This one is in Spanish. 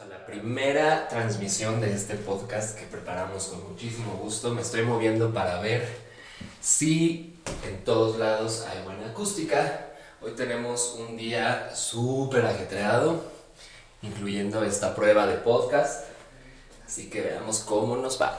A la primera transmisión de este podcast que preparamos con muchísimo gusto. Me estoy moviendo para ver si en todos lados hay buena acústica. Hoy tenemos un día súper ajetreado, incluyendo esta prueba de podcast. Así que veamos cómo nos va.